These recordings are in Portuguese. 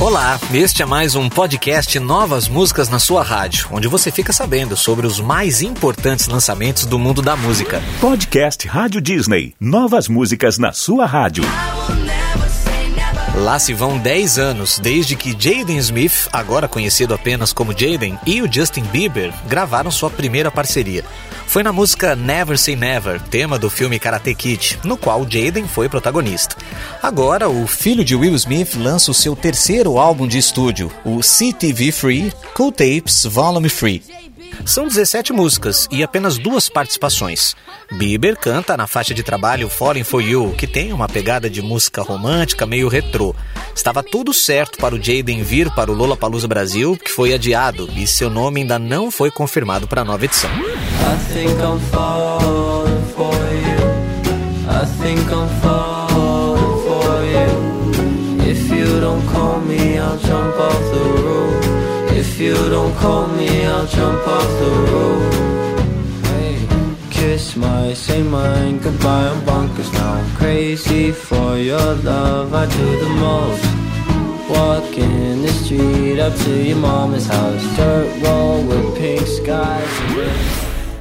Olá, este é mais um podcast Novas Músicas na sua rádio, onde você fica sabendo sobre os mais importantes lançamentos do mundo da música. Podcast Rádio Disney. Novas músicas na sua rádio. Lá se vão 10 anos desde que Jaden Smith, agora conhecido apenas como Jaden, e o Justin Bieber gravaram sua primeira parceria. Foi na música Never Say Never, tema do filme Karate Kid, no qual Jaden foi protagonista. Agora, o filho de Will Smith lança o seu terceiro álbum de estúdio, o CTV Free Cool Tapes Volume Free. São 17 músicas e apenas duas participações. Bieber canta na faixa de trabalho Falling For You, que tem uma pegada de música romântica meio retrô. Estava tudo certo para o Jaden vir para o Lollapalooza Brasil, que foi adiado, e seu nome ainda não foi confirmado para a nova edição. If you don't call me, I'll jump off the roof. Hey, kiss my, say mine, goodbye, I'm bonkers now. I'm crazy for your love, I do the most. Walking the street up to your mama's house, dirt road with pink skies.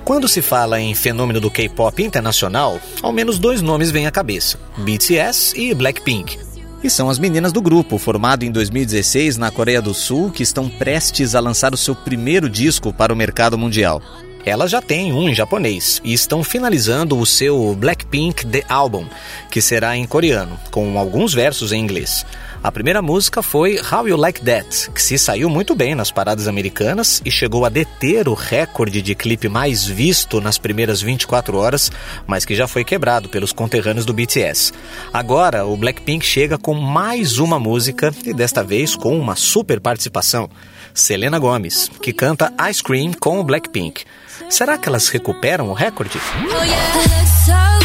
Quando se fala em fenômeno do K-pop internacional, ao menos dois nomes vêm à cabeça: BTS e Blackpink. E são as meninas do grupo, formado em 2016 na Coreia do Sul, que estão prestes a lançar o seu primeiro disco para o mercado mundial. Elas já têm um em japonês e estão finalizando o seu Blackpink The Album, que será em coreano, com alguns versos em inglês. A primeira música foi How You Like That, que se saiu muito bem nas paradas americanas e chegou a deter o recorde de clipe mais visto nas primeiras 24 horas, mas que já foi quebrado pelos conterrâneos do BTS. Agora, o Blackpink chega com mais uma música e desta vez com uma super participação. Selena Gomez, que canta Ice Cream com o Blackpink. Será que elas recuperam o recorde? Oh, yeah.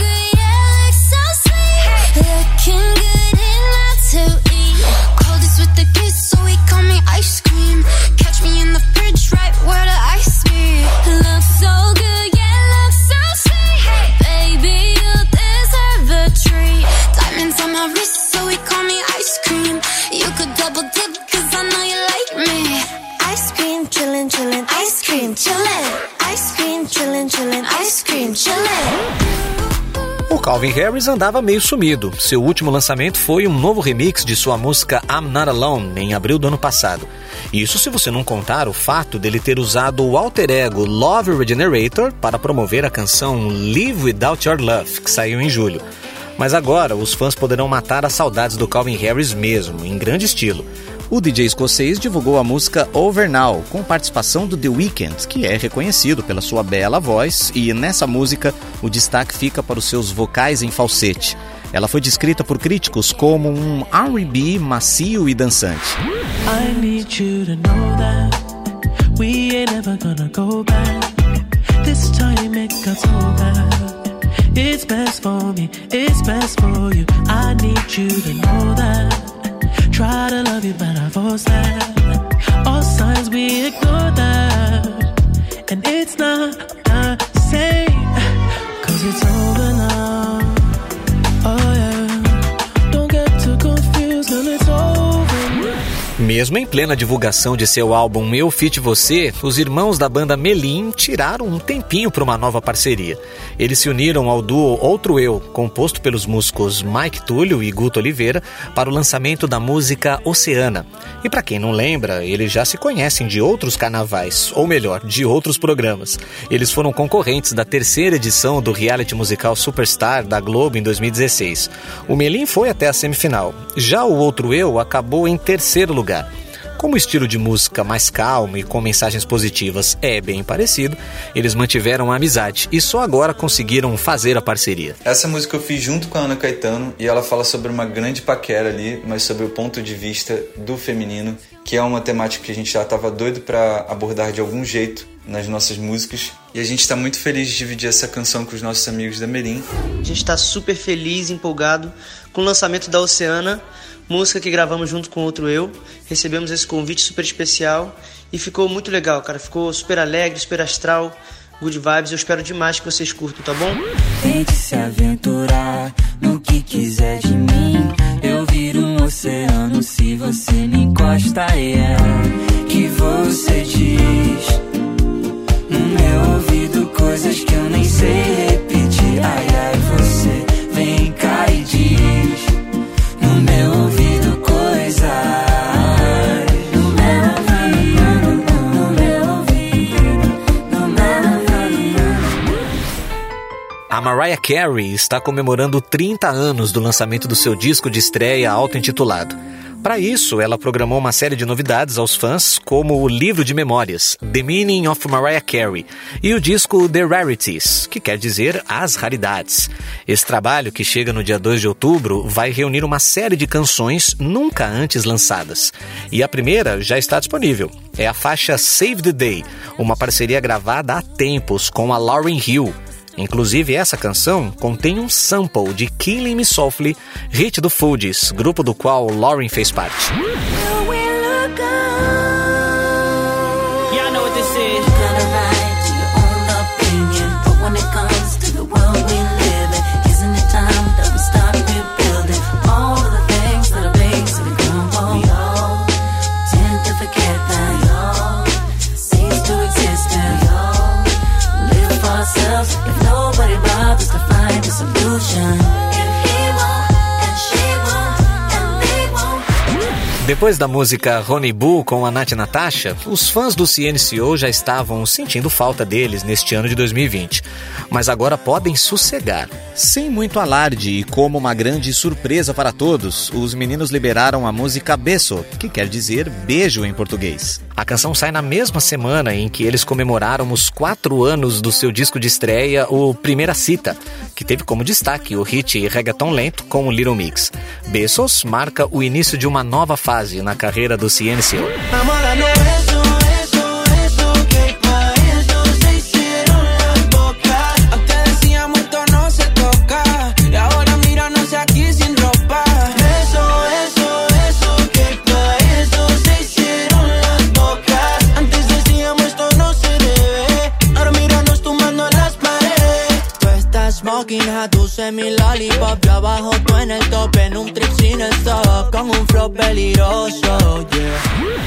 Calvin Harris andava meio sumido. Seu último lançamento foi um novo remix de sua música I'm Not Alone, em abril do ano passado. Isso se você não contar o fato dele ter usado o alter ego Love Regenerator para promover a canção Live Without Your Love, que saiu em julho. Mas agora os fãs poderão matar as saudades do Calvin Harris mesmo, em grande estilo. O DJ escocês divulgou a música Over Now, com participação do The Weeknd, que é reconhecido pela sua bela voz, e nessa música o destaque fica para os seus vocais em falsete. Ela foi descrita por críticos como um R&B macio e dançante. It's best for me, it's best for you. I need you to know that. Try to love you, but I force that. All signs we ignore that. And it's not the same, cause it's over now. Mesmo em plena divulgação de seu álbum Eu Fit Você, os irmãos da banda Melim tiraram um tempinho para uma nova parceria. Eles se uniram ao duo Outro Eu, composto pelos músicos Mike Túlio e Guto Oliveira, para o lançamento da música Oceana. E para quem não lembra, eles já se conhecem de outros carnavais, ou melhor, de outros programas. Eles foram concorrentes da terceira edição do reality musical Superstar da Globo em 2016. O Melim foi até a semifinal. Já o Outro Eu acabou em terceiro lugar. Como o estilo de música mais calmo e com mensagens positivas é bem parecido, eles mantiveram a amizade e só agora conseguiram fazer a parceria. Essa música eu fiz junto com a Ana Caetano e ela fala sobre uma grande paquera ali, mas sobre o ponto de vista do feminino, que é uma temática que a gente já estava doido para abordar de algum jeito nas nossas músicas. E a gente está muito feliz de dividir essa canção com os nossos amigos da Merim. A gente está super feliz, empolgado com o lançamento da Oceana música que gravamos junto com outro eu. Recebemos esse convite super especial e ficou muito legal, cara. Ficou super alegre, super astral, good vibes. Eu espero demais que vocês curtam, tá bom? Tente se aventurar no que quiser de mim. Eu viro um oceano se você me encosta, é que você diz Mariah Carey está comemorando 30 anos do lançamento do seu disco de estreia auto-intitulado. Para isso, ela programou uma série de novidades aos fãs, como o livro de memórias The Meaning of Mariah Carey e o disco The Rarities, que quer dizer As Raridades. Esse trabalho, que chega no dia 2 de outubro, vai reunir uma série de canções nunca antes lançadas. E a primeira já está disponível. É a faixa Save the Day, uma parceria gravada há tempos com a Lauryn Hill. Inclusive, essa canção contém um sample de Killing Me Softly, hit do Fugees, grupo do qual Lauren fez parte. Depois da música Ronnie Boo com a Nath Natasha, os fãs do CNCO já estavam sentindo falta deles neste ano de 2020. Mas agora podem sossegar. Sem muito alarde e como uma grande surpresa para todos, os meninos liberaram a música Beso, que quer dizer beijo em português. A canção sai na mesma semana em que eles comemoraram os quatro anos do seu disco de estreia, o Primeira Cita, que teve como destaque o hit reggaeton lento com o Little Mix. Besos marca o início de uma nova fase na carreira do CNCO. Smoking a tu semi lollipop, yo abajo tú en el top, en un trip sin stop, con un flow peligroso, yeah.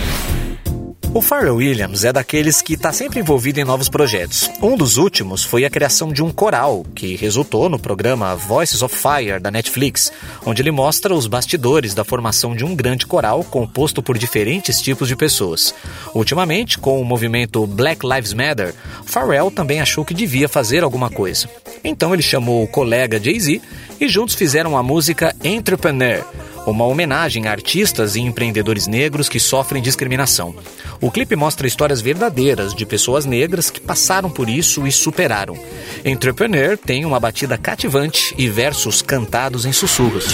O Pharrell Williams é daqueles que está sempre envolvido em novos projetos. Um dos últimos foi a criação de um coral, que resultou no programa Voices of Fire da Netflix, onde ele mostra os bastidores da formação de um grande coral composto por diferentes tipos de pessoas. Ultimamente, com o movimento Black Lives Matter, Pharrell também achou que devia fazer alguma coisa. Então ele chamou o colega Jay-Z e juntos fizeram a música Entrepreneur uma homenagem a artistas e empreendedores negros que sofrem discriminação. O clipe mostra histórias verdadeiras de pessoas negras que passaram por isso e superaram. Entrepreneur tem uma batida cativante e versos cantados em sussurros.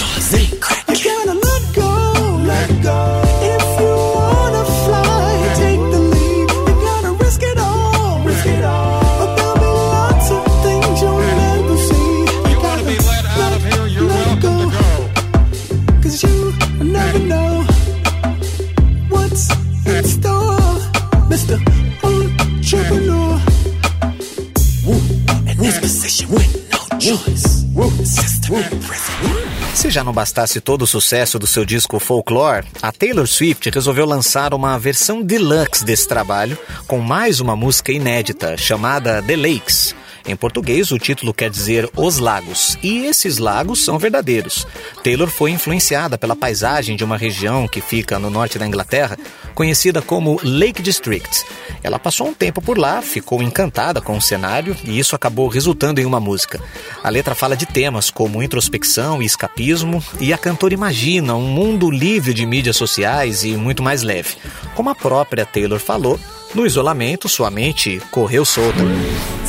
Já não bastasse todo o sucesso do seu disco Folklore, a Taylor Swift resolveu lançar uma versão deluxe desse trabalho, com mais uma música inédita chamada The Lakes. Em português, o título quer dizer Os Lagos, e esses lagos são verdadeiros. Taylor foi influenciada pela paisagem de uma região que fica no norte da Inglaterra, conhecida como Lake District. Ela passou um tempo por lá, ficou encantada com o cenário e isso acabou resultando em uma música. A letra fala de temas como introspecção e escapismo, e a cantora imagina um mundo livre de mídias sociais e muito mais leve. Como a própria Taylor falou, no isolamento sua mente correu solta.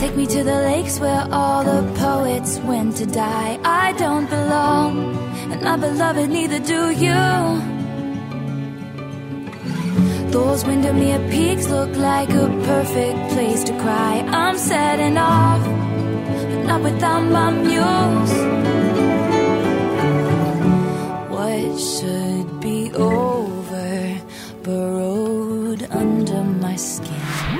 Take me to the lakes where all the poets went to die. I don't belong, and my beloved, neither do you. Those Windermere peaks look like a perfect place to cry. I'm setting off, but not without my muse.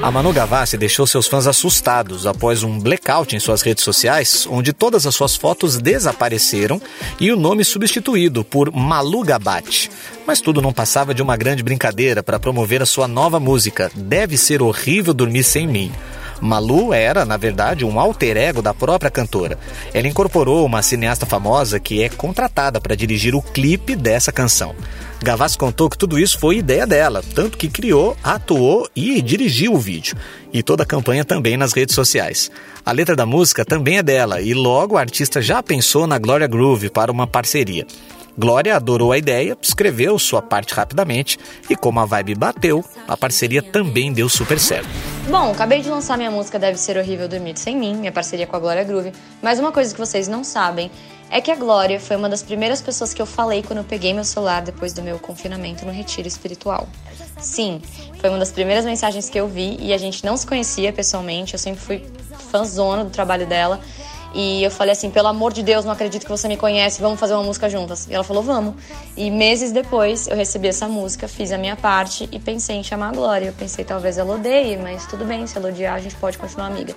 A Manu Gavassi deixou seus fãs assustados após um blackout em suas redes sociais, onde todas as suas fotos desapareceram e o nome substituído por Malu Gabate. Mas tudo não passava de uma grande brincadeira para promover a sua nova música, Deve Ser Horrível Dormir Sem Mim. Malu era, na verdade, um alter ego da própria cantora. Ela incorporou uma cineasta famosa que é contratada para dirigir o clipe dessa canção. Gavassi contou que tudo isso foi ideia dela, tanto que criou, atuou e dirigiu o vídeo. E toda a campanha também nas redes sociais. A letra da música também é dela e logo a artista já pensou na Gloria Groove para uma parceria. Glória adorou a ideia, escreveu sua parte rapidamente e, como a vibe bateu, a parceria também deu super certo. Bom, acabei de lançar minha música Deve Ser Horrível Dormir Sem Mim, minha parceria com a Glória Groove, mas uma coisa que vocês não sabem é que a Glória foi uma das primeiras pessoas que eu falei quando eu peguei meu celular depois do meu confinamento no retiro espiritual. Sim, foi uma das primeiras mensagens que eu vi e a gente não se conhecia pessoalmente, eu sempre fui fãzona do trabalho dela. E eu falei assim, pelo amor de Deus, não acredito que você me conhece, vamos fazer uma música juntas. E ela falou, vamos. E meses depois eu recebi essa música, fiz a minha parte e pensei em chamar a Glória. Eu pensei, talvez ela odeie, mas tudo bem, se ela odiar, a gente pode continuar amiga.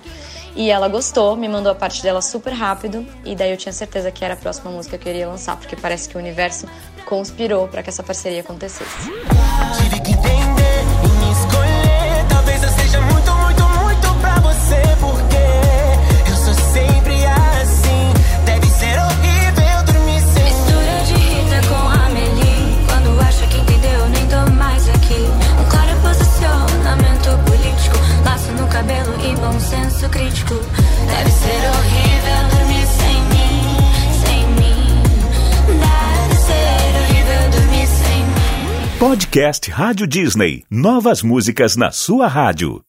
E ela gostou, me mandou a parte dela super rápido, e daí eu tinha certeza que era a próxima música que eu iria lançar, porque parece que o universo conspirou para que essa parceria acontecesse. Tive que Podcast Rádio Disney. Novas músicas na sua rádio.